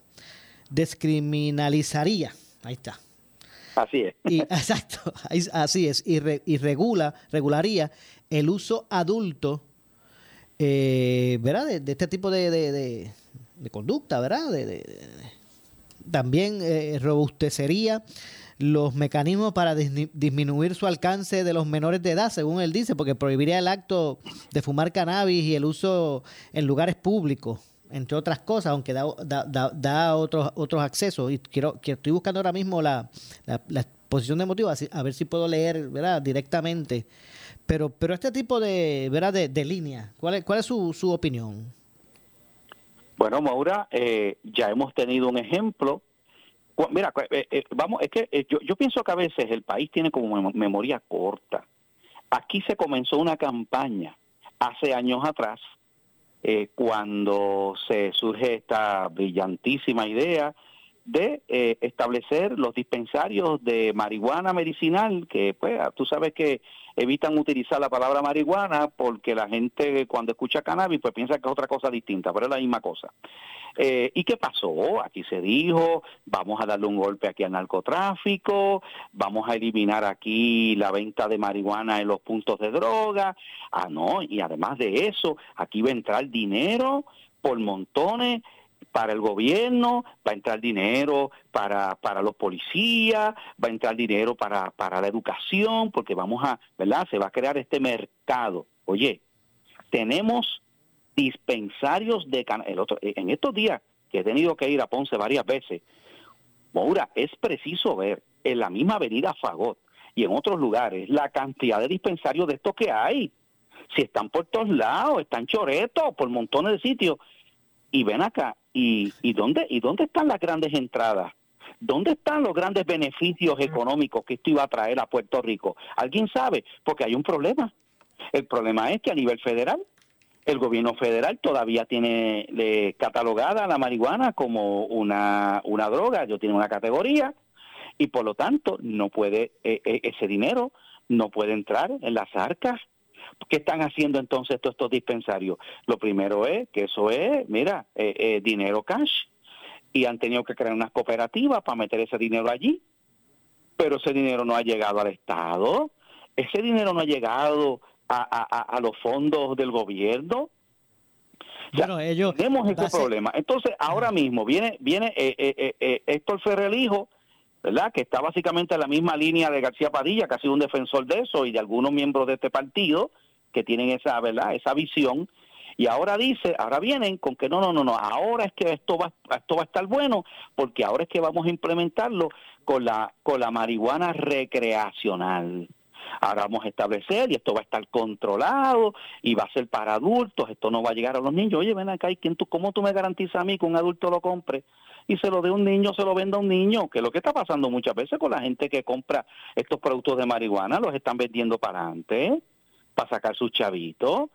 descriminalizaría, ahí está. Así es. Y, *laughs* exacto, así es, y, y regula, regularía el uso adulto, eh, ¿verdad? De, este tipo de, de, de, conducta, ¿verdad? también eh, robustecería los mecanismos para disminuir su alcance de los menores de edad, según él dice, porque prohibiría el acto de fumar cannabis y el uso en lugares públicos, entre otras cosas, aunque da, da, da, otros, otros accesos. Y quiero, que estoy buscando ahora mismo la, la, exposición de motivos, a ver si puedo leer ¿verdad? directamente. Pero, pero este tipo de, ¿verdad? de, de línea, ¿cuál es, cuál es su, su opinión? Bueno, Maura, eh, ya hemos tenido un ejemplo Mira, eh, eh, vamos, es que eh, yo, pienso que a veces el país tiene como memoria corta. Aquí se comenzó una campaña hace años atrás, cuando se surge esta brillantísima idea de establecer los dispensarios de marihuana medicinal, que pues tú sabes que evitan utilizar la palabra marihuana porque la gente cuando escucha cannabis pues piensa que es otra cosa distinta, pero es la misma cosa. Eh, ¿Y qué pasó? Aquí se dijo, vamos a darle un golpe aquí al narcotráfico, vamos a eliminar aquí la venta de marihuana en los puntos de droga. Ah, no, y además de eso, aquí va a entrar dinero por montones para el gobierno, va a entrar dinero para, para los policías, va a entrar dinero para, para la educación, porque vamos a, ¿verdad? Se va a crear este mercado. Oye, tenemos dispensarios de el otro, en estos días que he tenido que ir a Ponce varias veces, Moura, es preciso ver en la misma avenida Fagot y en otros lugares la cantidad de dispensarios de estos que hay. Si están por todos lados, están choretos, por montones de sitios. Y ven acá, ¿y, y, dónde, ¿y dónde están las grandes entradas? ¿Dónde están los grandes beneficios económicos que esto iba a traer a Puerto Rico? ¿Alguien sabe? Porque hay un problema. El problema es que a nivel federal, el gobierno federal todavía tiene catalogada la marihuana como una, una droga, yo tiene una categoría, y por lo tanto no puede, eh, eh, ese dinero no puede entrar en las arcas ¿Qué están haciendo entonces estos, estos dispensarios? Lo primero es que eso es, mira, eh, eh, dinero cash. Y han tenido que crear unas cooperativas para meter ese dinero allí. Pero ese dinero no ha llegado al Estado. Ese dinero no ha llegado a, los fondos del gobierno. Bueno, ellos tenemos ese problema. Entonces, ahora mismo viene viene eh, eh, eh, Héctor Ferrer hijo, ¿verdad? Que está básicamente en la misma línea de García Padilla, que ha sido un defensor de eso y de algunos miembros de este partido, que tienen esa, ¿verdad? Esa visión. Y ahora dice, ahora vienen con que no, no, no, no, ahora es que esto va, esto va a estar bueno, porque ahora es que vamos a implementarlo con la, con la marihuana recreacional. Ahora vamos a establecer y esto va a estar controlado y va a ser para adultos, esto no va a llegar a los niños. Oye, ven acá, ¿y quién tú, ¿cómo tú me garantizas a mí que un adulto lo compre? y se lo dé un niño, se lo venda a un niño, que es lo que está pasando muchas veces con la gente que compra estos productos de marihuana, los están vendiendo para antes para sacar sus chavitos.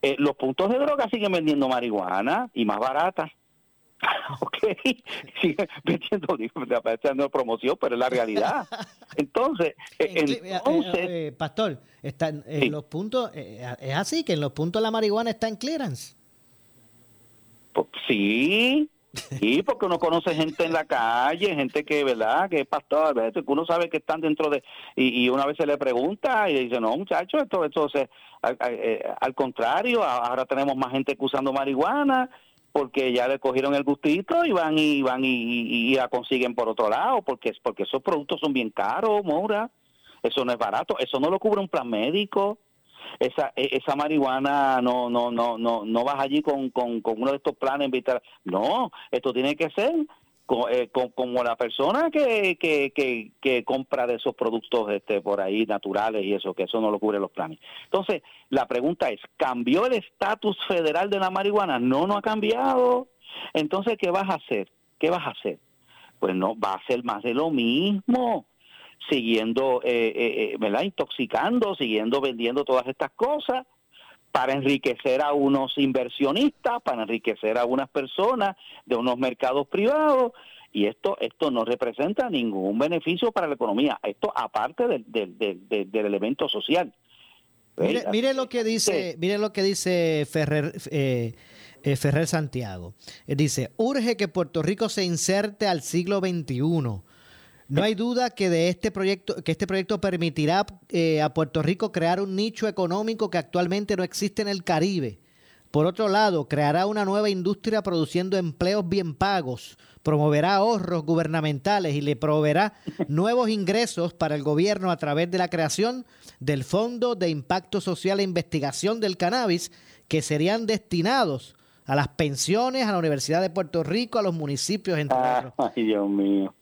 Eh, los puntos de droga siguen vendiendo marihuana y más barata. *laughs* ok, siguen vendiendo, haciendo promoción, pero es la realidad. *laughs* Entonces, eh, entonces eh, Pastor, están en los puntos, es así que en los puntos la marihuana está en clearance. Sí, Sí, porque uno conoce gente en la calle, gente que, ¿verdad? Que es pastor, que uno sabe que están dentro de... Y, una vez se le pregunta y dice, no, muchachos, esto, esto se, eh, al, contrario, ahora tenemos más gente que usando marihuana porque ya le cogieron el gustito y van y van y, la consiguen por otro lado, porque, porque esos productos son bien caros, Moura. Eso no es barato, eso no lo cubre un plan médico esa e, esa marihuana no no no no no vas allí con, con, uno de estos planes no esto tiene que ser eh, como la persona que, que, que, que, compra de esos productos este por ahí naturales y eso que eso no lo cubre los planes. Entonces la pregunta es cambió el estatus federal de la marihuana no no ha cambiado. Entonces qué vas a hacer qué vas a hacer pues no va a ser más de lo mismo siguiendo, eh, eh, eh. Intoxicando, siguiendo vendiendo todas estas cosas para enriquecer a unos inversionistas, para enriquecer a unas personas de unos mercados privados y esto esto no representa ningún beneficio para la economía. Esto aparte del, del, del, elemento social. Mire, lo que dice, mire lo que dice Ferrer, eh, Ferrer Santiago. Dice, urge que Puerto Rico se inserte al siglo XXI no hay duda que de este proyecto, que este proyecto permitirá eh, a Puerto Rico crear un nicho económico que actualmente no existe en el Caribe. Por otro lado, creará una nueva industria produciendo empleos bien pagos, promoverá ahorros gubernamentales y le proveerá *laughs* nuevos ingresos para el gobierno a través de la creación del Fondo de Impacto Social e Investigación del Cannabis, que serían destinados a las pensiones, a la Universidad de Puerto Rico, a los municipios, entre otros. *laughs* Ay, Dios mío.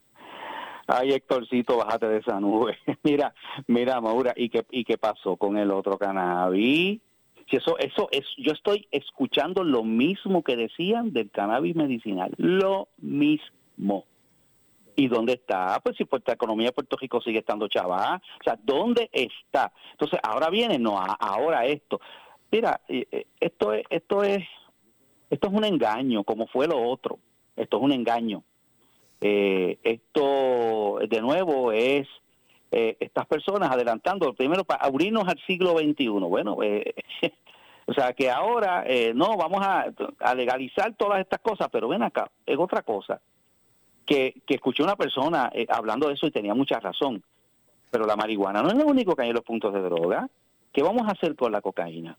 Ay, Héctorcito, bájate de esa nube. *laughs* mira, mira, Maura, ¿y qué, ¿y qué pasó con el otro cannabis? Si eso, eso es, yo estoy escuchando lo mismo que decían del cannabis medicinal, lo mismo. ¿Y dónde está? Pues si la economía de Puerto Rico sigue estando chava. O sea, ¿dónde está? Entonces, ahora viene, no, ahora esto. Mira, eh, eh, esto es, esto es, esto es un engaño, como fue lo otro. Esto es un engaño. Eh, esto, de nuevo, es eh, estas personas adelantando, primero para abrirnos al siglo XXI. Bueno, eh, *laughs* o sea que ahora no, vamos a, legalizar todas estas cosas, pero ven acá, es otra cosa. Que, que escuché una persona hablando de eso y tenía mucha razón. Pero la marihuana no es lo único que hay en los puntos de droga. ¿Qué vamos a hacer con la cocaína?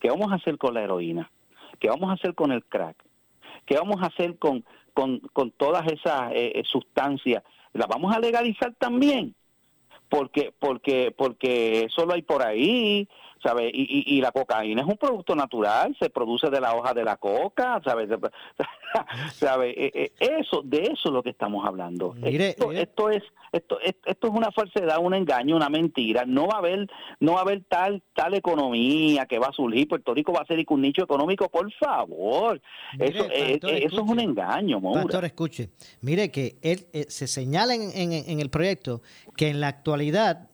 ¿Qué vamos a hacer con la heroína? ¿Qué vamos a hacer con el crack? ¿Qué vamos a hacer con, con, con todas esas eh, eh, sustancias? ¿Las vamos a legalizar también? Porque, porque, porque eso lo hay por ahí, ¿sabes? Y, y, la cocaína es un producto natural, se produce de la hoja de la coca, ¿sabes? ¿Sabe? Eh, *laughs* eh, eso, de eso es lo que estamos hablando. esto, esto, es, esto, esto es una falsedad, un engaño, una mentira. No va a haber, no va a haber tal, tal economía que va a surgir. Puerto Rico va a ser un nicho económico, por favor. eso, eh, eso es un engaño, Moura. Pastor, escuche. Mire que él se señala en, en el proyecto que en la actualidad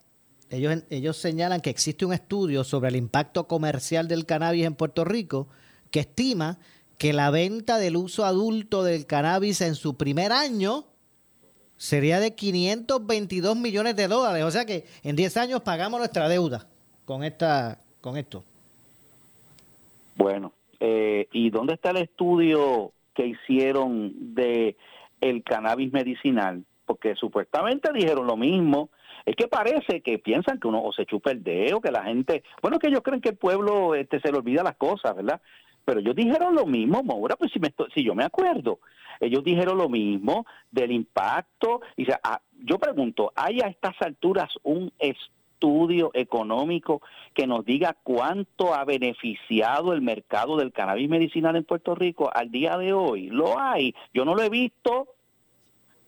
ellos, ellos señalan que existe un estudio sobre el impacto comercial del cannabis en Puerto Rico que estima que la venta del uso adulto del cannabis en su primer año sería de 522 millones de dólares. O sea que en 10 años pagamos nuestra deuda con, esta, con esto. Bueno, eh, ¿y dónde está el estudio que hicieron de el cannabis medicinal? Porque supuestamente dijeron lo mismo es que parece que piensan que uno o se chupa el dedo, que la gente, bueno, que ellos creen que el pueblo este, se le olvida las cosas, ¿verdad? Pero ellos dijeron lo mismo, Maura, pues si, me si yo me acuerdo, ellos dijeron lo mismo del impacto. Y, sea, ah, yo pregunto, ¿hay a estas alturas un estudio económico que nos diga cuánto ha beneficiado el mercado del cannabis medicinal en Puerto Rico al día de hoy? Lo hay, yo no lo he visto,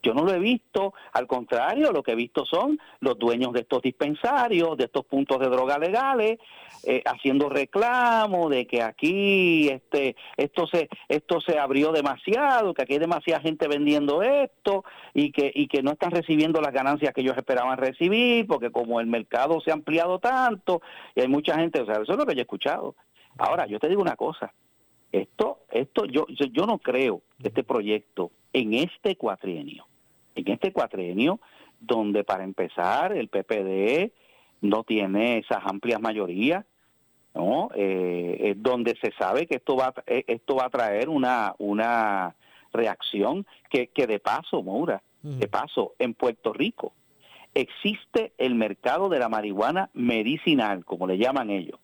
yo no lo he visto, al contrario, lo que he visto son los dueños de estos dispensarios, de estos puntos de droga legales, eh, haciendo reclamo de que aquí este esto se esto se abrió demasiado, que aquí hay demasiada gente vendiendo esto y que y que no están recibiendo las ganancias que ellos esperaban recibir, porque como el mercado se ha ampliado tanto y hay mucha gente, o sea, eso es lo que yo he escuchado. Ahora, yo te digo una cosa, esto esto yo yo no creo que este proyecto en este cuatrienio en este cuatrenio donde para empezar el PPD no tiene esas amplias mayorías, ¿no? Eh, donde se sabe que esto va, eh, esto va a traer una, una reacción que, que de paso, Moura, de paso, en Puerto Rico existe el mercado de la marihuana medicinal, como le llaman ellos.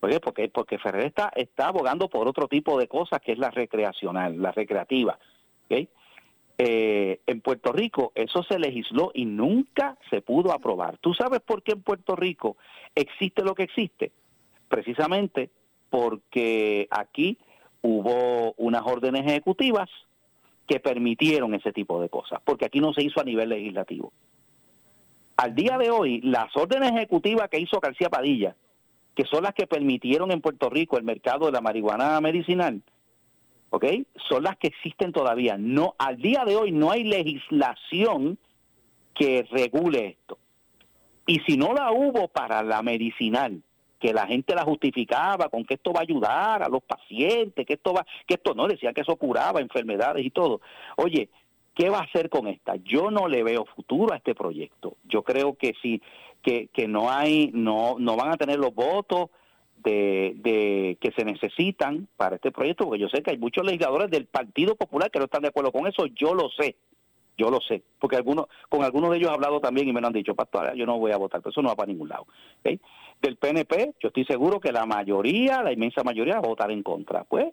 ¿Por qué? Porque, porque Ferrer está, está abogando por otro tipo de cosas que es la recreacional, la recreativa. ¿okay? Eh, en Puerto Rico eso se legisló y nunca se pudo aprobar. ¿Tú sabes por qué en Puerto Rico existe lo que existe? Precisamente porque aquí hubo unas órdenes ejecutivas que permitieron ese tipo de cosas, porque aquí no se hizo a nivel legislativo. Al día de hoy, las órdenes ejecutivas que hizo García Padilla, que son las que permitieron en Puerto Rico el mercado de la marihuana medicinal, ¿ok? Son las que existen todavía. No, al día de hoy no hay legislación que regule esto. Y si no la hubo para la medicinal, que la gente la justificaba con que esto va a ayudar a los pacientes, que esto va, que esto no, decía que eso curaba enfermedades y todo. Oye, ¿qué va a hacer con esta? Yo no le veo futuro a este proyecto. Yo creo que sí, que, que no hay, no, no van a tener los votos de, que se necesitan para este proyecto, porque yo sé que hay muchos legisladores del Partido Popular que no están de acuerdo con eso, yo lo sé, yo lo sé, porque algunos, con algunos de ellos he hablado también y me lo han dicho, pastor, yo no voy a votar, pero eso no va para ningún lado. Del PNP, yo estoy seguro que la mayoría, la inmensa mayoría va a votar en contra. Pues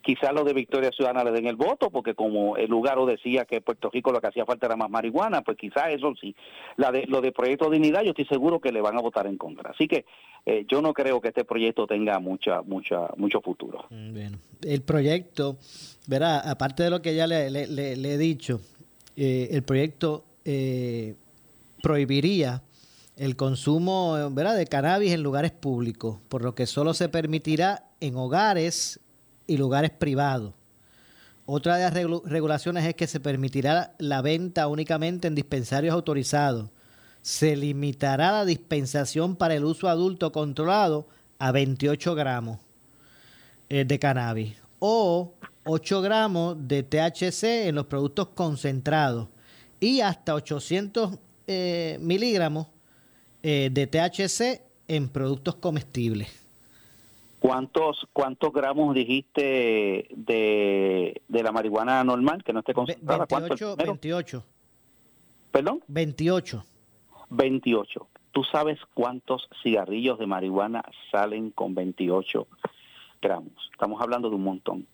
quizás los de Victoria Ciudadana le den el voto, porque como el lugar decía que Puerto Rico lo que hacía falta era más marihuana, pues quizás eso sí. La de, lo de Proyecto Dignidad, yo estoy seguro que le van a votar en contra. Así que eh, yo no creo que este proyecto tenga mucha, mucha, mucho futuro. Mm, el proyecto, verá, aparte de lo que ya le, he dicho, eh, el proyecto eh, prohibiría el consumo ¿verdad? de cannabis en lugares públicos, por lo que solo se permitirá en hogares y lugares privados. Otra de las regulaciones es que se permitirá la venta únicamente en dispensarios autorizados. Se limitará la dispensación para el uso adulto controlado a 28 gramos eh, de cannabis. O 8 gramos de THC en los productos concentrados y hasta 800 eh, miligramos eh, de THC en productos comestibles. ¿Cuántos, ¿Cuántos gramos dijiste de, de la marihuana normal que no esté concentrada? 28, 28. ¿Perdón? 28. 28. ¿Tú sabes cuántos cigarrillos de marihuana salen con 28 gramos? Estamos hablando de un montón.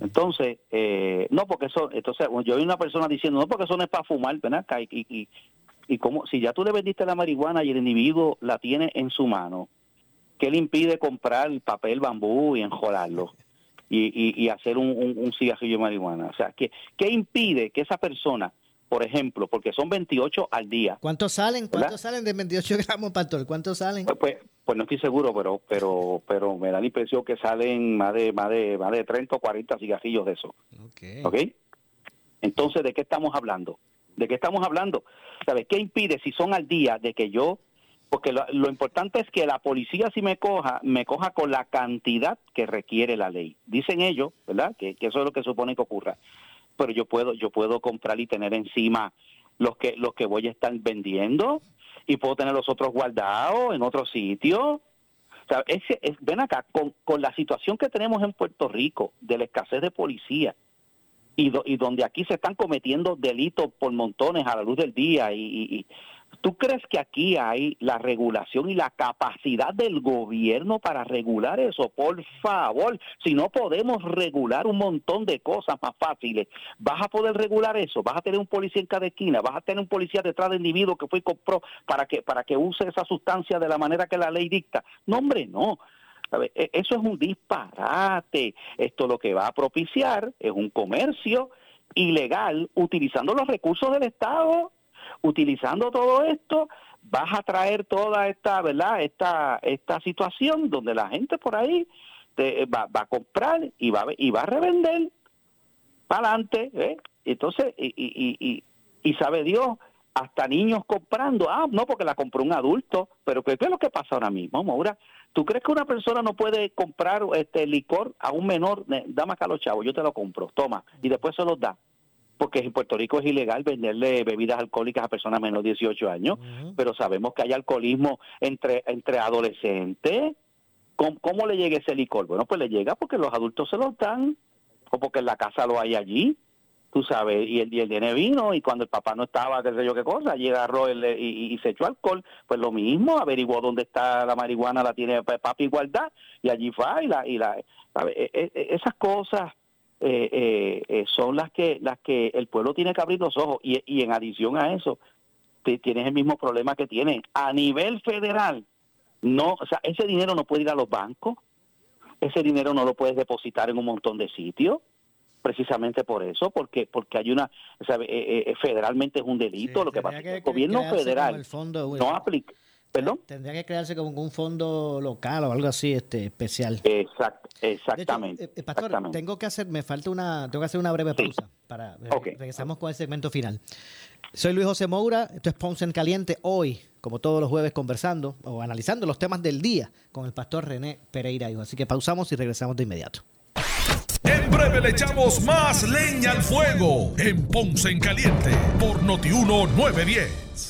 Entonces, eh, no porque eso, entonces yo vi una persona diciendo, no porque eso no es para fumar, ¿verdad? Y, y, y como si ya tú le vendiste la marihuana y el individuo la tiene en su mano, ¿qué le impide comprar papel bambú y enjolarlo? Y, y, hacer un, un, cigarrillo de marihuana. O sea, ¿qué, ¿qué impide que esa persona, por ejemplo, porque son 28 al día. ¿Cuántos salen? ¿Cuántos salen de 28 gramos, pastor? ¿Cuántos salen? Pues, pues, pues, no estoy seguro, pero pero pero me da la impresión que salen más de más de más de 30 o 40 cigarrillos de eso. Okay. ¿Ok? Entonces, ¿de qué estamos hablando? ¿De qué estamos hablando? ¿Sabes qué impide si son al día de que yo porque lo, importante es que la policía si me coja, me coja con la cantidad que requiere la ley. Dicen ellos, ¿verdad? Que, eso es lo que supone que ocurra. Pero yo puedo, yo puedo comprar y tener encima los que, los que voy a estar vendiendo y puedo tener los otros guardados en otro sitio. O sea, ese, es, ven acá, con, con la situación que tenemos en Puerto Rico de la escasez de policía, y, y, donde aquí se están cometiendo delitos por montones a la luz del día y, ¿Tú crees que aquí hay la regulación y la capacidad del gobierno para regular eso? Por favor, si no podemos regular un montón de cosas más fáciles, ¿vas a poder regular eso? ¿Vas a tener un policía en cada esquina? ¿Vas a tener un policía detrás del individuo que fue y compró para que, para que use esa sustancia de la manera que la ley dicta? No, hombre, no. E, eso es un disparate. Esto lo que va a propiciar es un comercio ilegal utilizando los recursos del Estado utilizando todo esto, vas a traer toda esta, ¿verdad? Esta, esta situación donde la gente por ahí te, va, va, a comprar y va, y va a revender para adelante, ¿eh? Entonces, y, y, y, y sabe Dios, hasta niños comprando. Ah, no, porque la compró un adulto. Pero ¿qué, es lo que pasa ahora mismo, Maura? ¿Tú crees que una persona no puede comprar este licor a un menor? Dame acá los chavos, yo te lo compro, toma, y después se los da porque en Puerto Rico es ilegal venderle bebidas alcohólicas a personas menos de 18 años, pero sabemos que hay alcoholismo entre, entre adolescentes. ¿Cómo, le llega ese licor? Bueno, pues le llega porque los adultos se lo dan, o porque en la casa lo hay allí, tú sabes, y el, y el vino, y cuando el papá no estaba, qué sé yo qué cosa, llega y, y, se echó alcohol, pues lo mismo, averiguó dónde está la marihuana, la tiene papi igualdad, y allí fue, y la, y la, e, e, esas cosas eh, eh, eh, son las que las que el pueblo tiene que abrir los ojos. Y, y en adición a eso tienes el mismo problema que tienen a nivel federal no o sea ese dinero no puede ir a los bancos. Ese dinero no lo puedes depositar en un montón de sitios precisamente por eso porque porque hay una o sea, federalmente es un delito. Lo que pasa es que el gobierno federal no aplica ¿Perdón? Tendría que crearse como un fondo local o algo así este especial. Exacto, exactamente. Eh, eh, pastor, tengo que hacer, me falta una, tengo que hacer una breve pausa para regresamos con el segmento final. Soy Luis José Moura, esto es Ponce en Caliente. Hoy, como todos los jueves, conversando o analizando los temas del día con el pastor René Pereira. Así que pausamos y regresamos de inmediato. En breve le echamos más leña al fuego en Ponce en Caliente por Notiuno 910.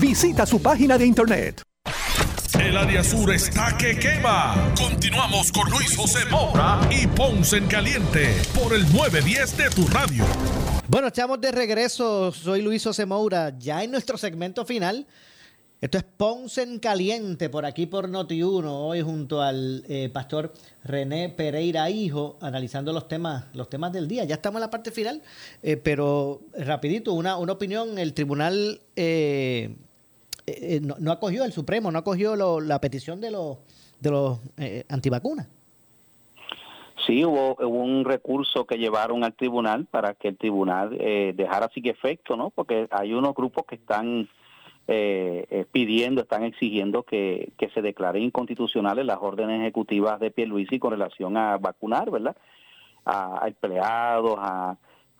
Visita su página de internet. El área sur está que quema. Continuamos con Luis José Moura y Ponce en Caliente por el 910 de tu radio. Bueno, estamos de regreso. Soy Luis José Moura, ya en nuestro segmento final. Esto es Ponce en Caliente, por aquí por Noti1, hoy junto al eh, pastor René Pereira Hijo, analizando los temas, los temas del día. Ya estamos en la parte final, eh, pero rapidito, una, una opinión, el tribunal eh, no, acogió, el Supremo no acogió la petición de los, de los antivacunas. Sí, hubo, un recurso que llevaron al tribunal para que el tribunal dejara sin efecto, ¿no? Porque hay unos grupos que están eh, eh, pidiendo, están exigiendo que, se declaren inconstitucionales las órdenes ejecutivas de Pierluisi con relación a vacunar, ¿verdad? A, empleados, a,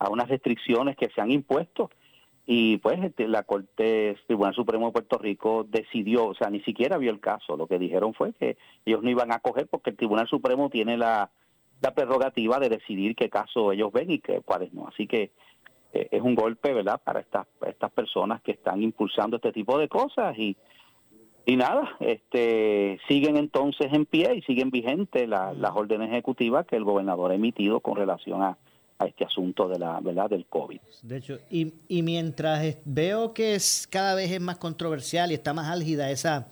unas restricciones que se han impuesto. Y pues este, la Corte Tribunal Supremo de Puerto Rico decidió, o sea, ni siquiera vio el caso. Lo que dijeron fue que ellos no iban a coger porque el Tribunal Supremo tiene la, la prerrogativa de decidir qué caso ellos ven y qué, cuáles no. Así que eh, es un golpe, ¿verdad?, para estas, estas personas que están impulsando este tipo de cosas y, y nada, este, siguen entonces en pie y siguen vigentes las órdenes ejecutivas que el gobernador ha emitido con relación a, a este asunto de la verdad del COVID. De hecho, y, y mientras veo que es cada vez es más controversial y está más álgida esa,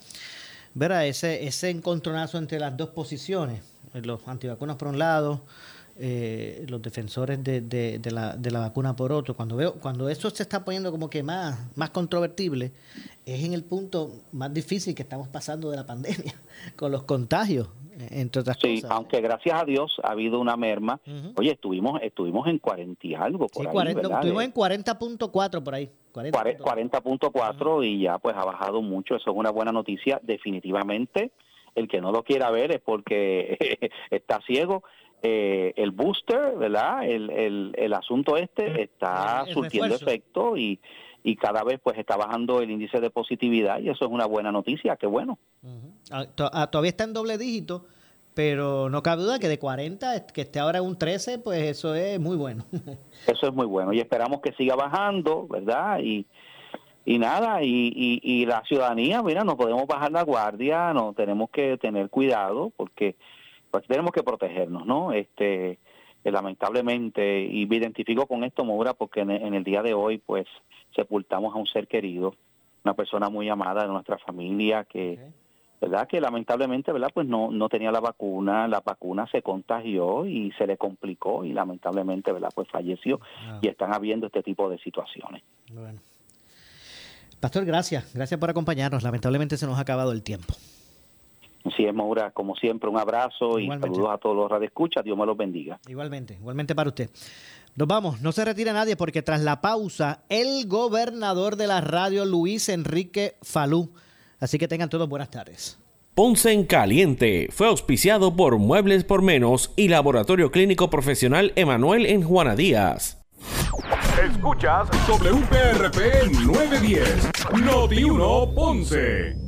¿verdad? ese ese encontronazo entre las dos posiciones, los antivacunas por un lado, eh, los defensores de, de, la, de la vacuna por otro. Cuando veo cuando eso se está poniendo como que más, más controvertible, es en el punto más difícil que estamos pasando de la pandemia, *laughs* con los contagios, entre otras sí, aunque gracias a Dios ha habido una merma. Oye, estuvimos estuvimos en 40 y algo por ahí, Estuvimos en 40.4 por ahí. 40.4 y ya pues ha bajado mucho, eso es una buena noticia definitivamente. El que no lo quiera ver es porque *laughs* está ciego eh, el booster, ¿verdad? El, el, el asunto este está surtiendo efecto y, y cada vez pues está bajando el índice de positividad y eso es una buena noticia, qué bueno. Ah, todavía está en doble dígito, pero no cabe duda que de 40, que esté ahora en un 13, pues eso es muy bueno. *laughs* eso es muy bueno y esperamos que siga bajando, ¿verdad? Y, y nada, y, y, y la ciudadanía, mira, no podemos bajar la guardia, no tenemos que tener cuidado porque pues tenemos que protegernos, ¿no? Este, eh, lamentablemente, y me identifico con esto, Moura, porque en, el día de hoy, pues, sepultamos a un ser querido, una persona muy amada de nuestra familia que, ¿verdad? Que lamentablemente, ¿verdad? Pues no, no tenía la vacuna, la vacuna se contagió y se le complicó y lamentablemente, ¿verdad? Pues falleció ah. y están habiendo este tipo de situaciones. Bueno. Pastor, gracias, gracias por acompañarnos. Lamentablemente se nos ha acabado el tiempo. Así es, Maura, como siempre, un abrazo y saludos a todos los radioescuchas. Dios me los bendiga. Igualmente, igualmente para usted. Nos vamos, no se retira nadie porque tras la pausa, el gobernador de la radio, Luis Enrique Falú. Así que tengan todos buenas tardes. Ponce en Caliente fue auspiciado por Muebles por Menos y Laboratorio Clínico Profesional Emanuel en Juana Díaz. Escuchas WPRP 910, Noti 1 Ponce.